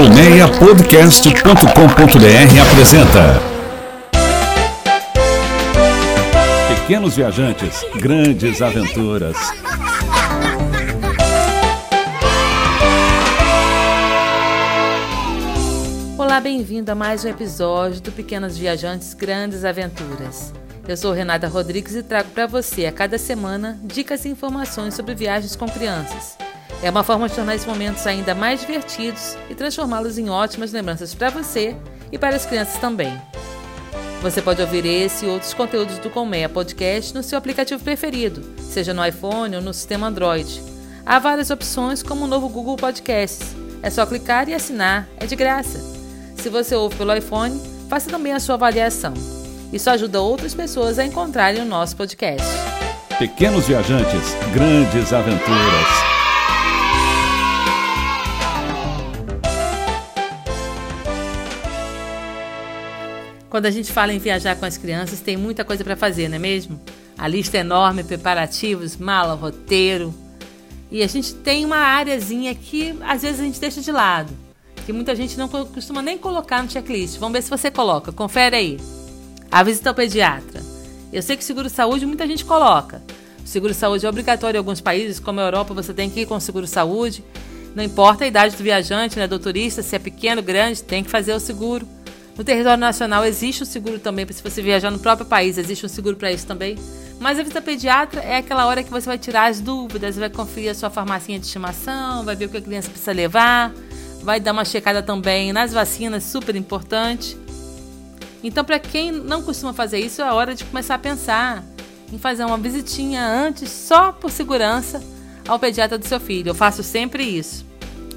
Colmeiapodcast.com.br apresenta Pequenos Viajantes, Grandes Aventuras. Olá, bem-vindo a mais um episódio do Pequenos Viajantes, Grandes Aventuras. Eu sou Renata Rodrigues e trago para você a cada semana dicas e informações sobre viagens com crianças. É uma forma de tornar esses momentos ainda mais divertidos e transformá-los em ótimas lembranças para você e para as crianças também. Você pode ouvir esse e outros conteúdos do Colmeia Podcast no seu aplicativo preferido, seja no iPhone ou no sistema Android. Há várias opções, como o novo Google Podcasts. É só clicar e assinar, é de graça. Se você ouve pelo iPhone, faça também a sua avaliação. Isso ajuda outras pessoas a encontrarem o nosso podcast. Pequenos Viajantes, Grandes Aventuras. Quando a gente fala em viajar com as crianças, tem muita coisa para fazer, não é mesmo? A lista é enorme, preparativos, mala, roteiro. E a gente tem uma áreazinha que às vezes a gente deixa de lado, que muita gente não costuma nem colocar no checklist. Vamos ver se você coloca. Confere aí. A visita ao pediatra. Eu sei que seguro-saúde muita gente coloca. O seguro-saúde é obrigatório em alguns países, como a Europa, você tem que ir com seguro-saúde. Não importa a idade do viajante, né, do turista, se é pequeno, grande, tem que fazer o seguro. No território nacional existe um seguro também, se você viajar no próprio país, existe um seguro para isso também. Mas a visita pediatra é aquela hora que você vai tirar as dúvidas, vai conferir a sua farmacinha de estimação, vai ver o que a criança precisa levar, vai dar uma checada também nas vacinas, super importante. Então, para quem não costuma fazer isso, é hora de começar a pensar em fazer uma visitinha antes, só por segurança, ao pediatra do seu filho. Eu faço sempre isso.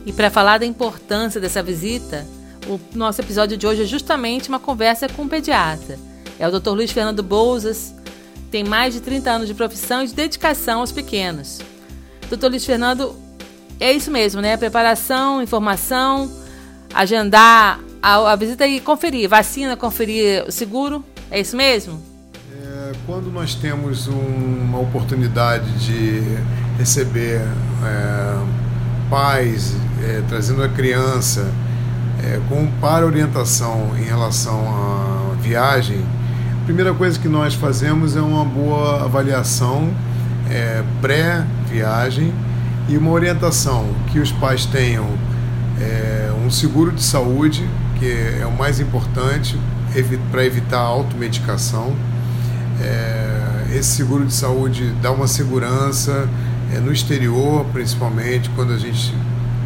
E para falar da importância dessa visita, o nosso episódio de hoje é justamente uma conversa com um pediatra. É o Dr. Luiz Fernando Bouzas, tem mais de 30 anos de profissão e de dedicação aos pequenos. Dr. Luiz Fernando, é isso mesmo, né? Preparação, informação, agendar a, a visita e conferir, vacina, conferir o seguro, é isso mesmo? É, quando nós temos um, uma oportunidade de receber é, pais é, trazendo a criança é, com para orientação em relação à viagem, a primeira coisa que nós fazemos é uma boa avaliação é, pré-viagem e uma orientação que os pais tenham é, um seguro de saúde, que é o mais importante para evitar a automedicação. É, esse seguro de saúde dá uma segurança é, no exterior, principalmente quando a gente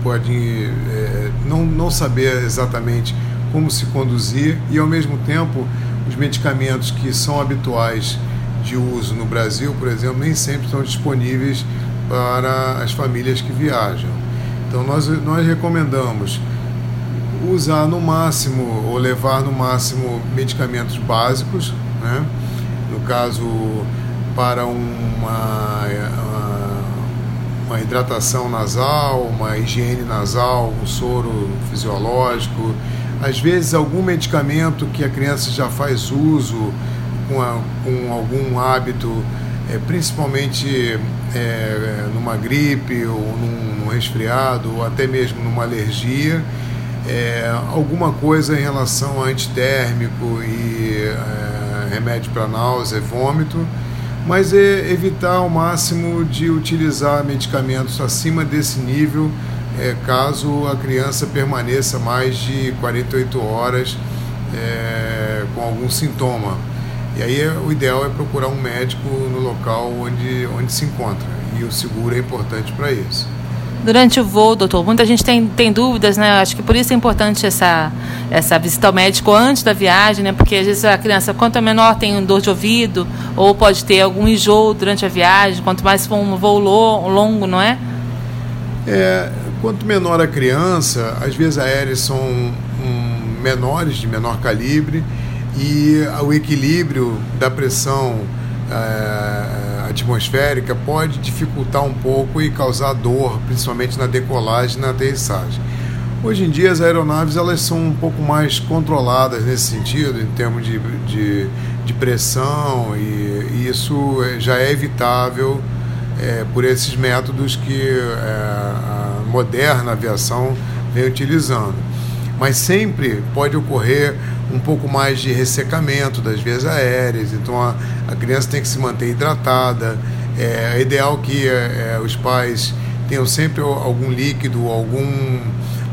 pode é, não, não saber exatamente como se conduzir e, ao mesmo tempo, os medicamentos que são habituais de uso no Brasil, por exemplo, nem sempre estão disponíveis para as famílias que viajam. Então, nós, nós recomendamos usar no máximo ou levar no máximo medicamentos básicos, né? no caso, para uma, uma hidratação nasal, uma higiene nasal, um soro fisiológico, às vezes algum medicamento que a criança já faz uso com, a, com algum hábito, é, principalmente é, numa gripe ou num, num, resfriado ou até mesmo numa alergia, é, alguma coisa em relação a antitérmico e é, remédio para náusea, vômito mas é evitar ao máximo de utilizar medicamentos acima desse nível, é, caso a criança permaneça mais de 48 horas é, com algum sintoma. E aí é, o ideal é procurar um médico no local onde, onde se encontra, e o seguro é importante para isso durante o voo, doutor? Muita gente tem, tem dúvidas, né? Acho que por isso é importante essa, essa visita ao médico antes da viagem, né? Porque às vezes a criança, quanto menor, tem dor de ouvido, ou pode ter algum enjoo durante a viagem, quanto mais for um voo longo, não é? É, quanto menor a criança, as vias aéreas são um, menores, de menor calibre, e o equilíbrio da pressão é, atmosférica pode dificultar um pouco e causar dor, principalmente na decolagem e na aterrissagem. Hoje em dia as aeronaves elas são um pouco mais controladas nesse sentido, em termos de, de, de pressão, e, e, isso já é evitável é, por esses métodos que é, a moderna aviação vem utilizando. mas sempre pode ocorrer um pouco mais de ressecamento das vias aéreas, então a, a criança tem que se manter hidratada. É, é ideal que é, é os pais tenham sempre algum líquido, algum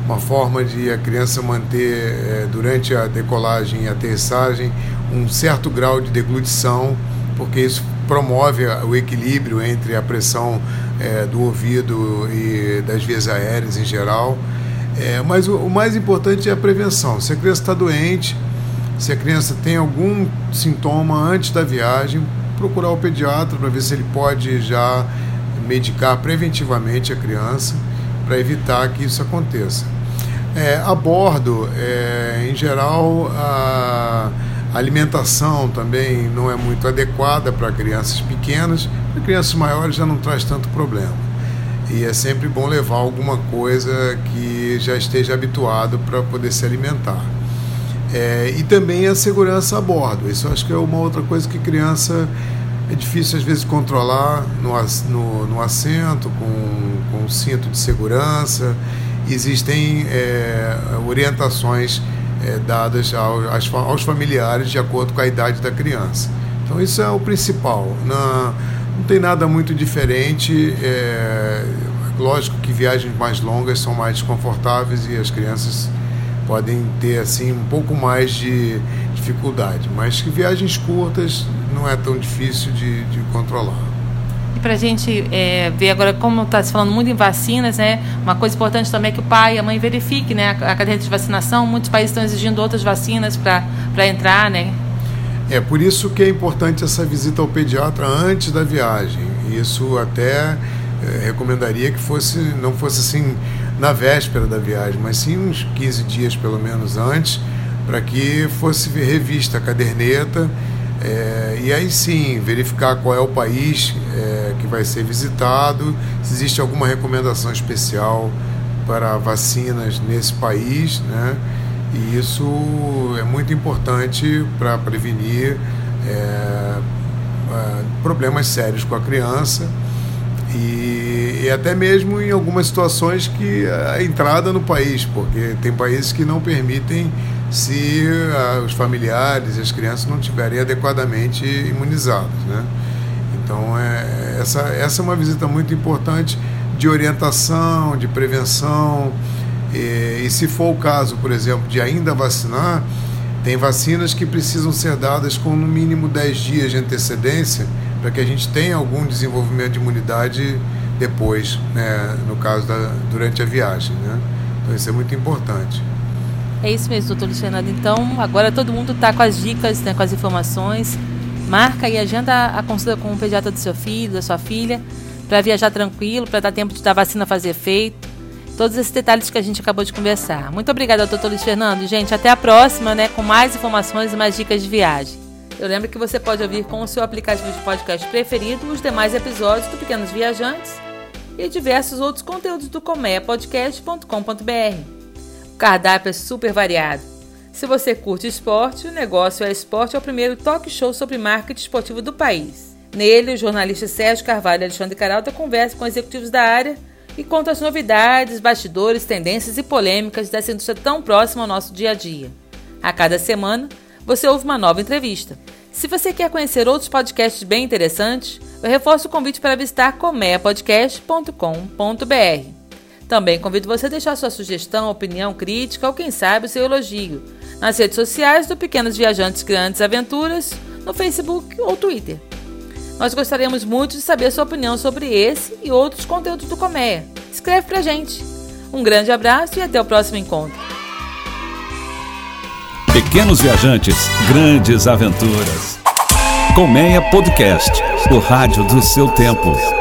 uma forma de a criança manter é, durante a decolagem e aterrissagem um certo grau de deglutição, porque isso promove o equilíbrio entre a pressão é, do ouvido e das vias aéreas em geral. É, mas o, o, mais importante é a prevenção. Se a criança está doente, se a criança tem algum sintoma antes da viagem, procurar o pediatra para ver se ele pode já medicar preventivamente a criança para evitar que isso aconteça. É, a bordo, é, em geral, a alimentação também não é muito adequada para crianças pequenas, para crianças maiores já não traz tanto problema. E é sempre bom levar alguma coisa que já esteja habituado para poder se alimentar. É, e também a segurança a bordo. Isso acho que é uma outra coisa que criança é difícil às vezes controlar no, no, no assento, com, com cinto de segurança. Existem é, orientações é, dadas aos, aos, familiares de acordo com a idade da criança. Então isso é o principal. Não, não tem nada muito diferente. É, lógico que viagens mais longas são mais desconfortáveis e as crianças podem ter assim um pouco mais de dificuldade, mas que viagens curtas não é tão difícil de, de controlar. E para a gente é, ver agora como está se falando muito em vacinas, né? Uma coisa importante também é que o pai e a mãe verifiquem, né, a, a caderneta de vacinação. Muitos países estão exigindo outras vacinas para entrar, né? É por isso que é importante essa visita ao pediatra antes da viagem. Isso até é, recomendaria que fosse não fosse assim na véspera da viagem, mas sim uns 15 dias pelo menos antes, para que fosse revista a caderneta é, e aí sim verificar qual é o país é, que vai ser visitado, se existe alguma recomendação especial para vacinas nesse país, né? E isso é muito importante para prevenir é, problemas sérios com a criança e, e, até mesmo em algumas situações que a entrada no país, porque tem países que não permitem se uh, os familiares as crianças não estiverem adequadamente imunizados, né? Então é, essa, essa é uma visita muito importante de orientação, de prevenção e, e se for o caso, por exemplo, de ainda vacinar, tem vacinas que precisam ser dadas com no mínimo 10 dias de antecedência para que a gente tenha algum desenvolvimento de imunidade depois, né, no caso da, durante a viagem. Né? Então isso é muito importante. É isso mesmo, doutor Luciano. Então, agora todo mundo está com as dicas, né, com as informações. Marca e agenda a consulta com o pediatra do seu filho, da sua filha, para viajar tranquilo, para dar tempo de dar vacina fazer efeito. Todos esses detalhes que a gente acabou de conversar. Muito obrigada, doutor Luiz Fernando. Gente, até a próxima, né, com mais informações e mais dicas de viagem. Eu lembro que você pode ouvir com o seu aplicativo de podcast preferido os demais episódios do Pequenos Viajantes e diversos outros conteúdos do comeapodcast.com.br. O cardápio é super variado. Se você curte esporte, o negócio é esporte é o primeiro talk show sobre marketing esportivo do país. Nele, o jornalista Sérgio Carvalho e Alexandre Caralta conversam com executivos da área e contam as novidades, bastidores, tendências e polêmicas dessa indústria tão próxima ao nosso dia a dia. A cada semana, você ouve uma nova entrevista. Se você quer conhecer outros podcasts bem interessantes, eu reforço o convite para visitar comeapodcast.com.br. Também convido você a deixar sua sugestão, opinião, crítica ou quem sabe o seu elogio nas redes sociais do Pequenos Viajantes Grandes Aventuras, no Facebook ou Twitter. Nós gostaríamos muito de saber sua opinião sobre esse e outros conteúdos do Comea. Escreve pra gente. Um grande abraço e até o próximo encontro. Pequenos viajantes, grandes aventuras. Colmeia Podcast, o rádio do seu tempo.